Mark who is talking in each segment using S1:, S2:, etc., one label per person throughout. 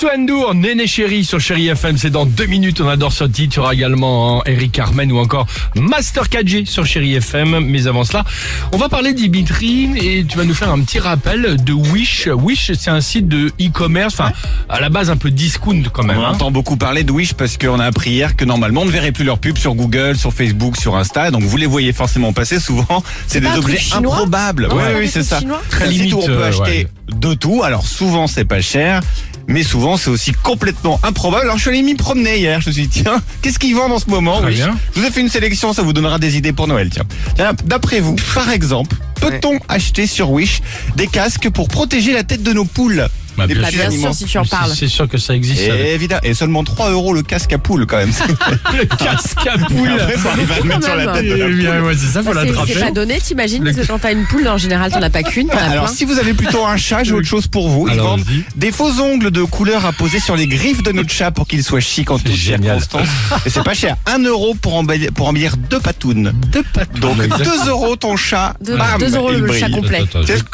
S1: Youssou N'Dour, Néné Chéri sur Chéri FM, c'est dans deux minutes, on adore ce titre. Il y aura également hein, Eric Carmen ou encore Master KG sur Chéri FM. Mais avant cela, on va parler de Dimitri et tu vas nous faire un petit rappel de Wish. Wish, c'est un site de e-commerce, enfin, à la base un peu discount quand même.
S2: On
S1: hein.
S2: entend beaucoup parler de Wish parce qu'on a appris hier que normalement on ne verrait plus leurs pubs sur Google, sur Facebook, sur Insta. Donc vous les voyez forcément passer souvent. C'est des objets improbables.
S3: Non,
S2: Oui, oui, c'est ça. site
S1: limite,
S2: où on peut
S1: euh,
S2: acheter
S1: ouais.
S2: de tout. Alors souvent c'est pas cher. Mais souvent c'est aussi complètement improbable. Alors je suis allé m'y promener hier. Je me suis dit tiens, qu'est-ce qu'ils vendent en ce moment?
S1: Très
S2: Wish
S1: bien.
S2: Je vous ai fait une sélection, ça vous donnera des idées pour Noël. Tiens, Tiens, d'après vous, par exemple, peut-on acheter sur Wish des casques pour protéger la tête de nos poules?
S1: Bah,
S2: Des
S1: bien
S3: bien sûr, si tu en parles.
S1: C'est sûr que ça existe. ça.
S2: Et évidemment, et seulement 3 euros le casque à poule quand même.
S1: Le casque à poule.
S2: Après, faut arriver à le mettre sur la tête
S1: Eh
S2: de la
S1: bien,
S2: poule.
S1: ouais, c'est ça, faut
S3: Bah,
S1: l'attraper.
S3: c'est pas donné, t'imagines
S1: Le-
S3: Parce que quand t'as une poule, en général, t'en as pas qu'une,
S2: Alors
S3: plein.
S2: si vous avez plutôt un chat, j'ai autre chose pour vous. Ils
S1: Alors,
S2: vendent des faux ongles de couleur à poser sur les griffes de notre chat pour qu'il soit chic en toutes circonstances. Et c'est pas cher. 1 euro pour embellir, pour embellir deux patounes.
S1: Deux patounes.
S2: Donc
S1: Exact.
S2: 2 euros ton chat.
S3: Deux-
S2: bam,
S3: deux euros
S2: il
S3: le chat complet.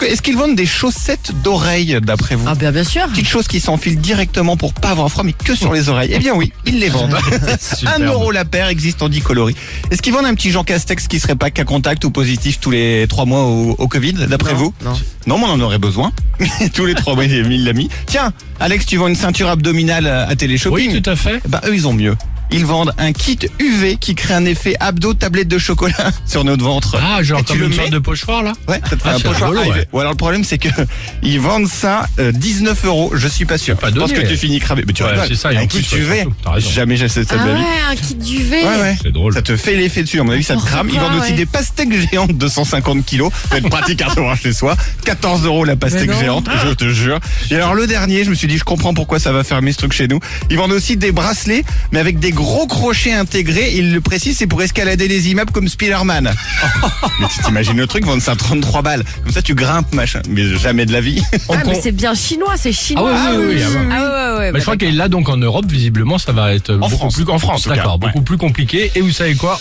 S2: Est-ce qu'ils vendent des chaussettes d'oreilles d'après vous?
S3: Ah, bien, bien sûr.
S2: Petites choses qui s'enfilent directement pour pas avoir froid, mais que sur les oreilles. Eh bien oui, ils les vendent. 1 euro la paire existe en 10 coloris. Est-ce qu'ils vendent un petit Jean Castex qui serait pas cas contact ou positif tous les 3 mois au, au Covid, d'après vous
S3: non.
S2: Non, mais on en aurait besoin. tous les 3 mois, il l'a mis. Tiens, Alex, tu vends une ceinture abdominale à à Téléshopping
S1: Oui, tout à fait.
S2: Bah eux, ils ont mieux. Ils vendent un kit UV qui crée un effet abdo tablette de chocolat sur notre ventre.
S1: Ah, genre
S2: Et tu
S1: comme
S2: le
S1: une
S2: mets
S1: sorte de pochoir là
S2: Ouais, ça te fait
S1: Ah,
S2: un
S1: c'est
S2: pochoir
S1: rigolo,
S2: AV.
S1: ouais.
S2: Ou alors le problème c'est que ils vendent ça euh, 19 euros. Je suis pas sûr.
S1: pas
S2: Je pense
S1: donné.
S2: que tu finis cravé. Mais tu
S1: Ouais,
S2: rigoles.
S1: c'est ça, et en
S2: un
S1: plus,
S2: kit
S1: ouais,
S2: UV.
S1: surtout, t'as raison.
S2: Jamais ça de
S3: Ah
S2: ma vie.
S3: ouais, un kit duvet.
S2: Ouais, ouais.
S1: C'est drôle.
S2: Ça te fait l'effet dessus. À mon avis, ça te crame. Ils vendent aussi
S3: ouais.
S2: des pastèques géantes de 150 kilos. Ça va être pratique à recevoir chez soi. 14 euros la pastèque
S3: Mais non.
S2: géante, je te jure. Et alors le dernier, je me suis dit, je comprends pourquoi ça va fermer ce truc chez nous. Ils vendent aussi des bracelets, mais avec des gros crochets intégrés. Ils le précisent, c'est pour escalader les immeubles comme Spider-Man. mais tu t'imagines le truc, vendre ça à 33 balles. Comme ça, tu grimpes, machin. Mais jamais de la vie.
S3: Ah, mais c'est bien chinois, c'est chinois.
S1: Ah oui, oui, oui, ah bah.
S3: Ah ouais, ouais, ouais.
S1: Mais je crois qu'il est là donc en Europe, visiblement, ça va être beaucoup
S2: France.
S1: plus en France, d'accord,
S2: ouais.
S1: beaucoup plus compliqué. Et vous savez quoi?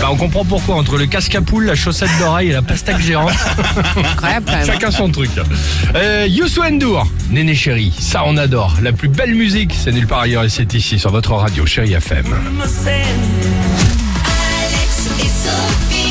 S1: Bah, on comprend pourquoi entre le casque à poule, la chaussette d'oreille et la pastèque géante,
S3: incroyable quand même.
S1: chacun son truc. Euh, Youssou N'Dour, Néné Chéri, ça on adore. La plus belle musique, c'est nulle part ailleurs et c'est ici sur votre radio Chéri FM.
S4: Alex et Sophie.